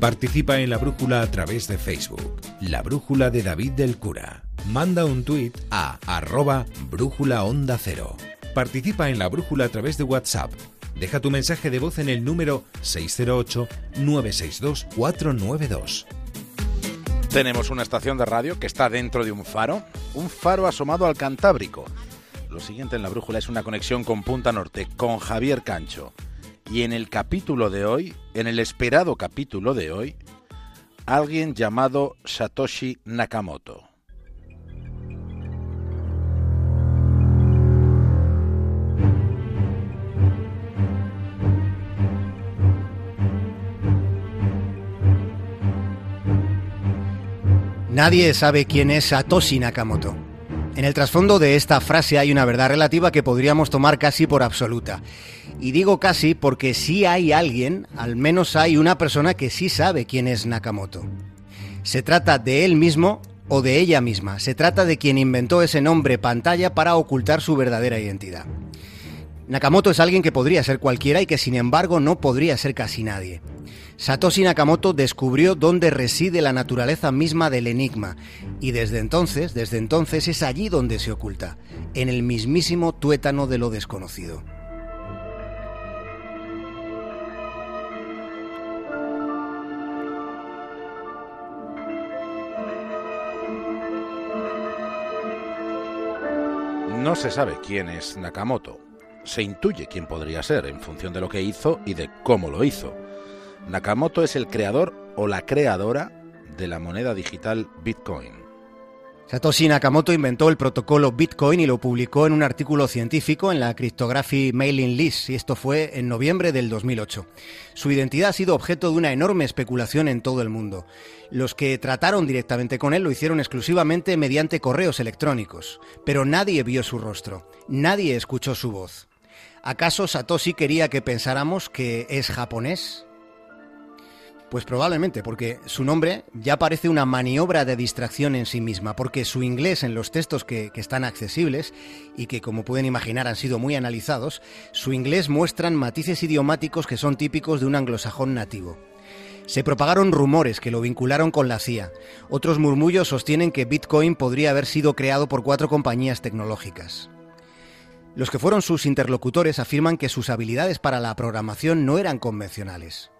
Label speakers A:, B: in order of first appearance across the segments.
A: Participa en la brújula a través de Facebook, la brújula de David del Cura. Manda un tuit a arroba brújula cero. Participa en la brújula a través de WhatsApp. Deja tu mensaje de voz en el número 608-962-492.
B: Tenemos una estación de radio que está dentro de un faro, un faro asomado al Cantábrico. Lo siguiente en la brújula es una conexión con Punta Norte, con Javier Cancho. Y en el capítulo de hoy, en el esperado capítulo de hoy, alguien llamado Satoshi Nakamoto.
C: Nadie sabe quién es Satoshi Nakamoto. En el trasfondo de esta frase hay una verdad relativa que podríamos tomar casi por absoluta. Y digo casi porque si hay alguien, al menos hay una persona que sí sabe quién es Nakamoto. Se trata de él mismo o de ella misma. Se trata de quien inventó ese nombre pantalla para ocultar su verdadera identidad. Nakamoto es alguien que podría ser cualquiera y que sin embargo no podría ser casi nadie. Satoshi Nakamoto descubrió dónde reside la naturaleza misma del enigma y desde entonces, desde entonces es allí donde se oculta, en el mismísimo tuétano de lo desconocido.
B: No se sabe quién es Nakamoto. Se intuye quién podría ser en función de lo que hizo y de cómo lo hizo. Nakamoto es el creador o la creadora de la moneda digital Bitcoin.
C: Satoshi Nakamoto inventó el protocolo Bitcoin y lo publicó en un artículo científico en la Cryptography Mailing List, y esto fue en noviembre del 2008. Su identidad ha sido objeto de una enorme especulación en todo el mundo. Los que trataron directamente con él lo hicieron exclusivamente mediante correos electrónicos, pero nadie vio su rostro, nadie escuchó su voz. ¿Acaso Satoshi quería que pensáramos que es japonés? Pues probablemente, porque su nombre ya parece una maniobra de distracción en sí misma, porque su inglés en los textos que, están accesibles y que como pueden imaginar han sido muy analizados, su inglés muestran matices idiomáticos que son típicos de un anglosajón nativo. Se propagaron rumores que lo vincularon con la CIA. Otros murmullos sostienen que Bitcoin podría haber sido creado por cuatro compañías tecnológicas. Los que fueron sus interlocutores afirman que sus habilidades para la programación no eran convencionales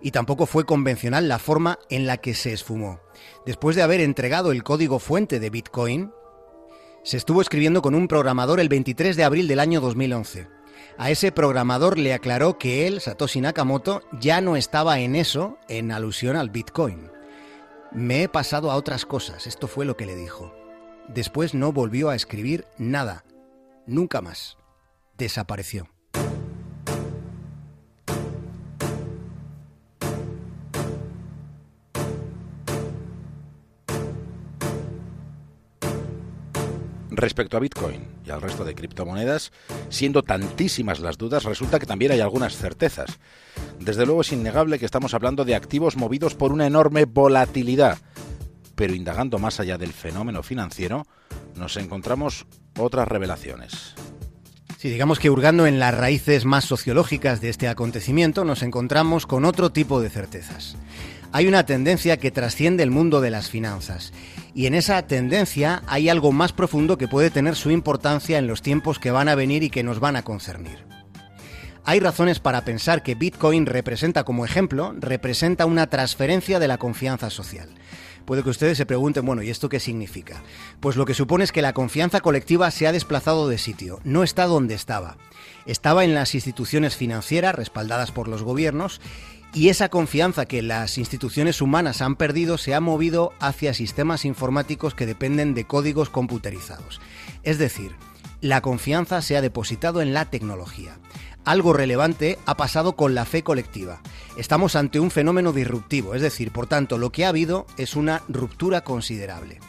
C: y tampoco fue convencional la forma en la que se esfumó. Después de haber entregado el código fuente de Bitcoin, se estuvo escribiendo con un programador el 23 de abril del año 2011. A ese programador le aclaró que él, Satoshi Nakamoto, ya no estaba en eso en alusión al Bitcoin. Me he pasado a otras cosas, esto fue lo que le dijo. Después no volvió a escribir nada, nunca más. Desapareció.
B: Respecto a Bitcoin y al resto de criptomonedas, siendo tantísimas las dudas, resulta que también hay algunas certezas. Desde luego es innegable que estamos hablando de activos movidos por una enorme volatilidad, pero indagando más allá del fenómeno financiero, nos encontramos otras revelaciones.
C: Si digamos que hurgando en las raíces más sociológicas de este acontecimiento, nos encontramos con otro tipo de certezas hay una tendencia que trasciende el mundo de las finanzas. Y en esa tendencia hay algo más profundo que puede tener su importancia en los tiempos que van a venir y que nos van a concernir. Hay razones para pensar que Bitcoin representa como ejemplo, representa una transferencia de la confianza social. Puede que ustedes se pregunten, bueno, ¿y esto qué significa? Pues lo que supone es que la confianza colectiva se ha desplazado de sitio, no está donde estaba. Estaba en las instituciones financieras respaldadas por los gobiernos y esa confianza que las instituciones humanas han perdido se ha movido hacia sistemas informáticos que dependen de códigos computerizados. Es decir, la confianza se ha depositado en la tecnología. Algo relevante ha pasado con la fe colectiva. Estamos ante un fenómeno disruptivo, es decir, por tanto, lo que ha habido es una ruptura considerable.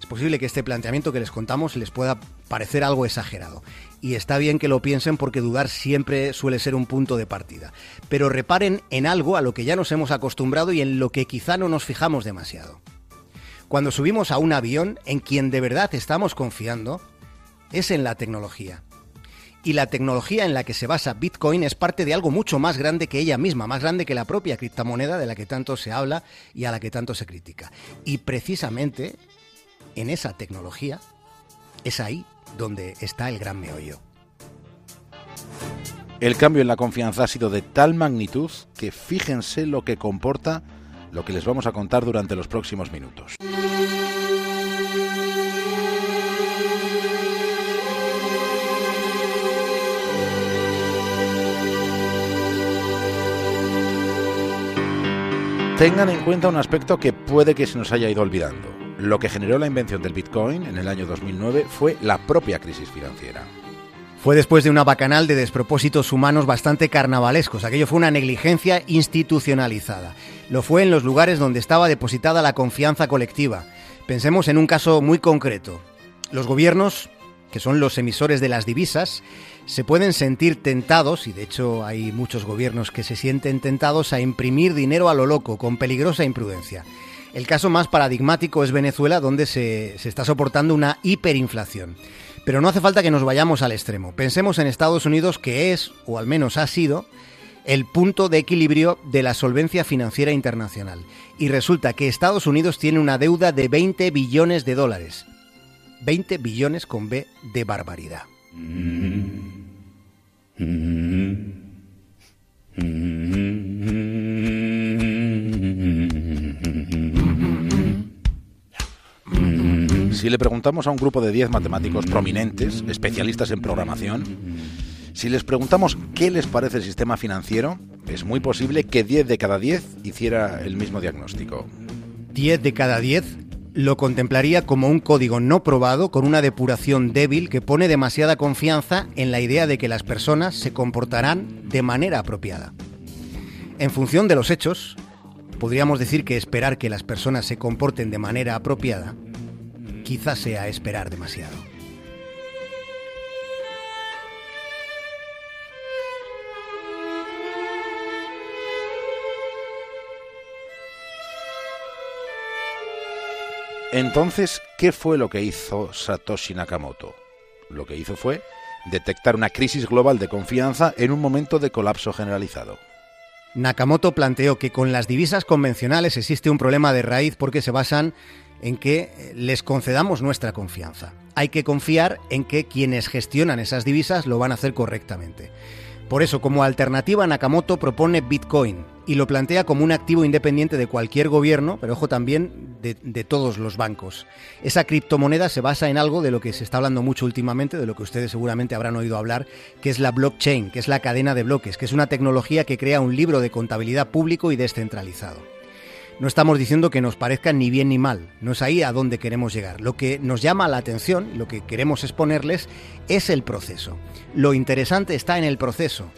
C: Es posible que este planteamiento que les contamos les pueda parecer algo exagerado. Y está bien que lo piensen porque dudar siempre suele ser un punto de partida. Pero reparen en algo a lo que ya nos hemos acostumbrado y en lo que quizá no nos fijamos demasiado. Cuando subimos a un avión, en quien de verdad estamos confiando, es en la tecnología. Y la tecnología en la que se basa Bitcoin es parte de algo mucho más grande que ella misma, más grande que la propia criptomoneda de la que tanto se habla y a la que tanto se critica. Y precisamente en esa tecnología es ahí donde está el gran meollo.
B: El cambio en la confianza ha sido de tal magnitud que fíjense lo que comporta lo que les vamos a contar durante los próximos minutos. Tengan en cuenta un aspecto que puede que se nos haya ido olvidando. Lo que generó la invención del Bitcoin en el año 2009 fue la propia crisis financiera.
C: Fue después de una bacanal de despropósitos humanos bastante carnavalescos. Aquello fue una negligencia institucionalizada. Lo fue en los lugares donde estaba depositada la confianza colectiva. Pensemos en un caso muy concreto. Los gobiernos, que son los emisores de las divisas, se pueden sentir tentados, y de hecho hay muchos gobiernos que se sienten tentados a imprimir dinero a lo loco, con peligrosa imprudencia. El caso más paradigmático es Venezuela, donde se, se está soportando una hiperinflación. Pero no hace falta que nos vayamos al extremo. Pensemos en Estados Unidos, que es, o al menos ha sido, el punto de equilibrio de la solvencia financiera internacional. Y resulta que Estados Unidos tiene una deuda de 20 billones de dólares. 20 billones con B de barbaridad. Si le preguntamos a un grupo de 10 matemáticos prominentes, especialistas en programación, si les preguntamos qué les parece el sistema financiero, es muy posible que 10 de cada 10 hiciera el mismo diagnóstico. 10 de cada 10 lo contemplaría como un código no probado con una depuración débil que pone demasiada confianza en la idea de que las personas se comportarán de manera apropiada. En función de los hechos, podríamos decir que esperar que las personas se comporten de manera apropiada quizás sea esperar demasiado.
B: Entonces, ¿qué fue lo que hizo Satoshi Nakamoto? Lo que hizo fue detectar una crisis global de confianza en un momento de colapso generalizado.
C: Nakamoto planteó que con las divisas convencionales existe un problema de raíz porque se basan en que les concedamos nuestra confianza. Hay que confiar en que quienes gestionan esas divisas lo van a hacer correctamente. Por eso, como alternativa, Nakamoto propone Bitcoin y lo plantea como un activo independiente de cualquier gobierno, pero ojo también de, todos los bancos. Esa criptomoneda se basa en algo de lo que se está hablando mucho últimamente, de lo que ustedes seguramente habrán oído hablar, que es la blockchain, que es la cadena de bloques, que es una tecnología que crea un libro de contabilidad público y descentralizado. No estamos diciendo que nos parezca ni bien ni mal, no es ahí a donde queremos llegar. Lo que nos llama la atención, lo que queremos exponerles, es el proceso. Lo interesante está en el proceso.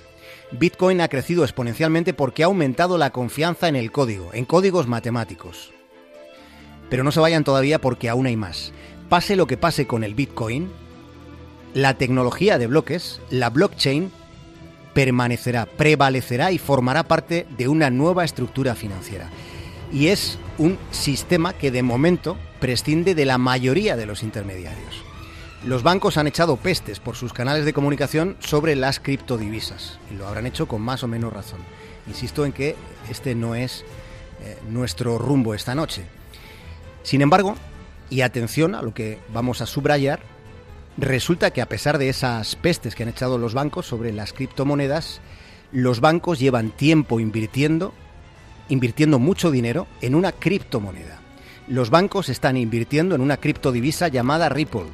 C: Bitcoin ha crecido exponencialmente porque ha aumentado la confianza en el código, en códigos matemáticos. Pero no se vayan todavía porque aún hay más. Pase lo que pase con el Bitcoin, la tecnología de bloques, la blockchain, permanecerá, prevalecerá y formará parte de una nueva estructura financiera y es un sistema que de momento prescinde de la mayoría de los intermediarios. Los bancos han echado pestes por sus canales de comunicación sobre las criptodivisas y lo habrán hecho con más o menos razón. Insisto en que este no es eh, nuestro rumbo esta noche. Sin embargo, y atención a lo que vamos a subrayar, resulta que a pesar de esas pestes que han echado los bancos sobre las criptomonedas, los bancos llevan tiempo invirtiendo invirtiendo mucho dinero en una criptomoneda. Los bancos están invirtiendo en una criptodivisa llamada Ripple.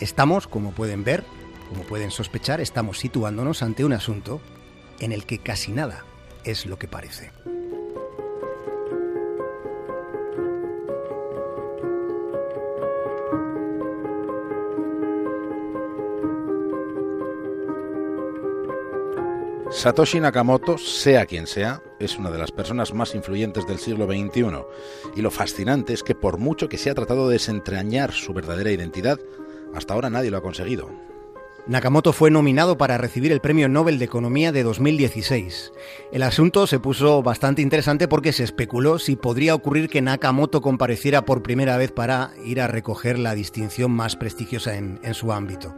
C: Estamos, como pueden ver, como pueden sospechar, estamos situándonos ante un asunto en el que casi nada es lo que parece.
B: Satoshi Nakamoto, sea quien sea, es una de las personas más influyentes del siglo XXI. Y lo fascinante es que por mucho que se ha tratado de desentrañar su verdadera identidad, hasta ahora nadie lo ha conseguido.
C: Nakamoto fue nominado para recibir el Premio Nobel de Economía de 2016. El asunto se puso bastante interesante porque se especuló si podría ocurrir que Nakamoto compareciera por primera vez para ir a recoger la distinción más prestigiosa en, su ámbito.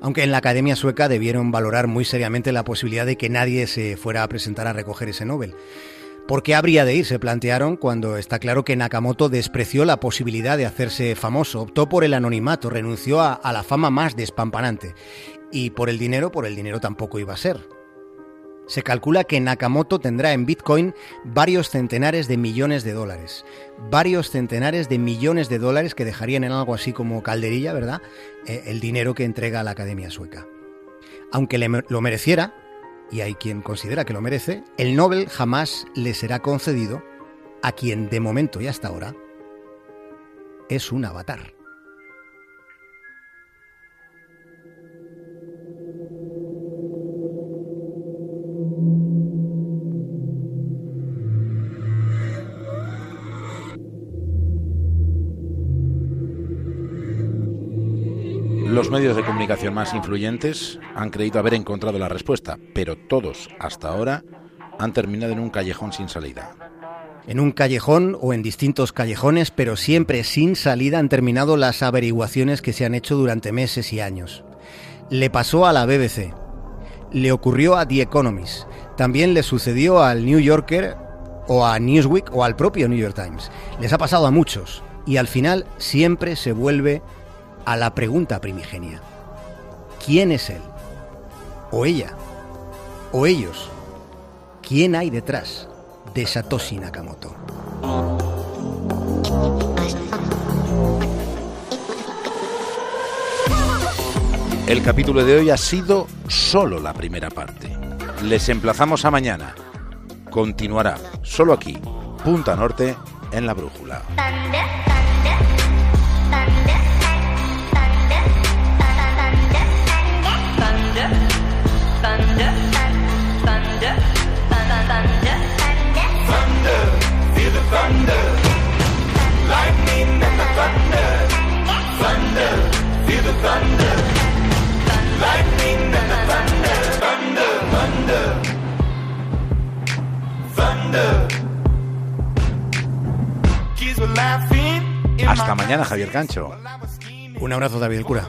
C: Aunque en la Academia Sueca debieron valorar muy seriamente la posibilidad de que nadie se fuera a presentar a recoger ese Nobel. ¿Por qué habría de ir? Se plantearon cuando está claro que Nakamoto despreció la posibilidad de hacerse famoso, optó por el anonimato, renunció a, la fama más despampanante. Y por el dinero, por el dinero tampoco iba a ser. Se calcula que Nakamoto tendrá en Bitcoin varios centenares de millones de dólares. Varios centenares de millones de dólares que dejarían en algo así como calderilla, ¿verdad? Eh, el dinero que entrega a la Academia Sueca. Aunque lo mereciera, y hay quien considera que lo merece, el Nobel jamás le será concedido a quien de momento y hasta ahora es un avatar.
B: Los medios de comunicación más influyentes han creído haber encontrado la respuesta, pero todos, hasta ahora, han terminado en un callejón sin salida.
C: En un callejón o en distintos callejones, pero siempre sin salida, han terminado las averiguaciones que se han hecho durante meses y años. Le pasó a la BBC, le ocurrió a The Economist, también le sucedió al New Yorker o a Newsweek o al propio New York Times. Les ha pasado a muchos y al final siempre se vuelve a la pregunta primigenia. ¿Quién es él? ¿O ella? ¿O ellos? ¿Quién hay detrás de Satoshi Nakamoto?
B: El capítulo de hoy ha sido solo la primera parte. Les emplazamos a mañana. Continuará solo aquí, Punta Norte, en la brújula. Hasta mañana, Javier Cancho.
C: Un abrazo, David Cura.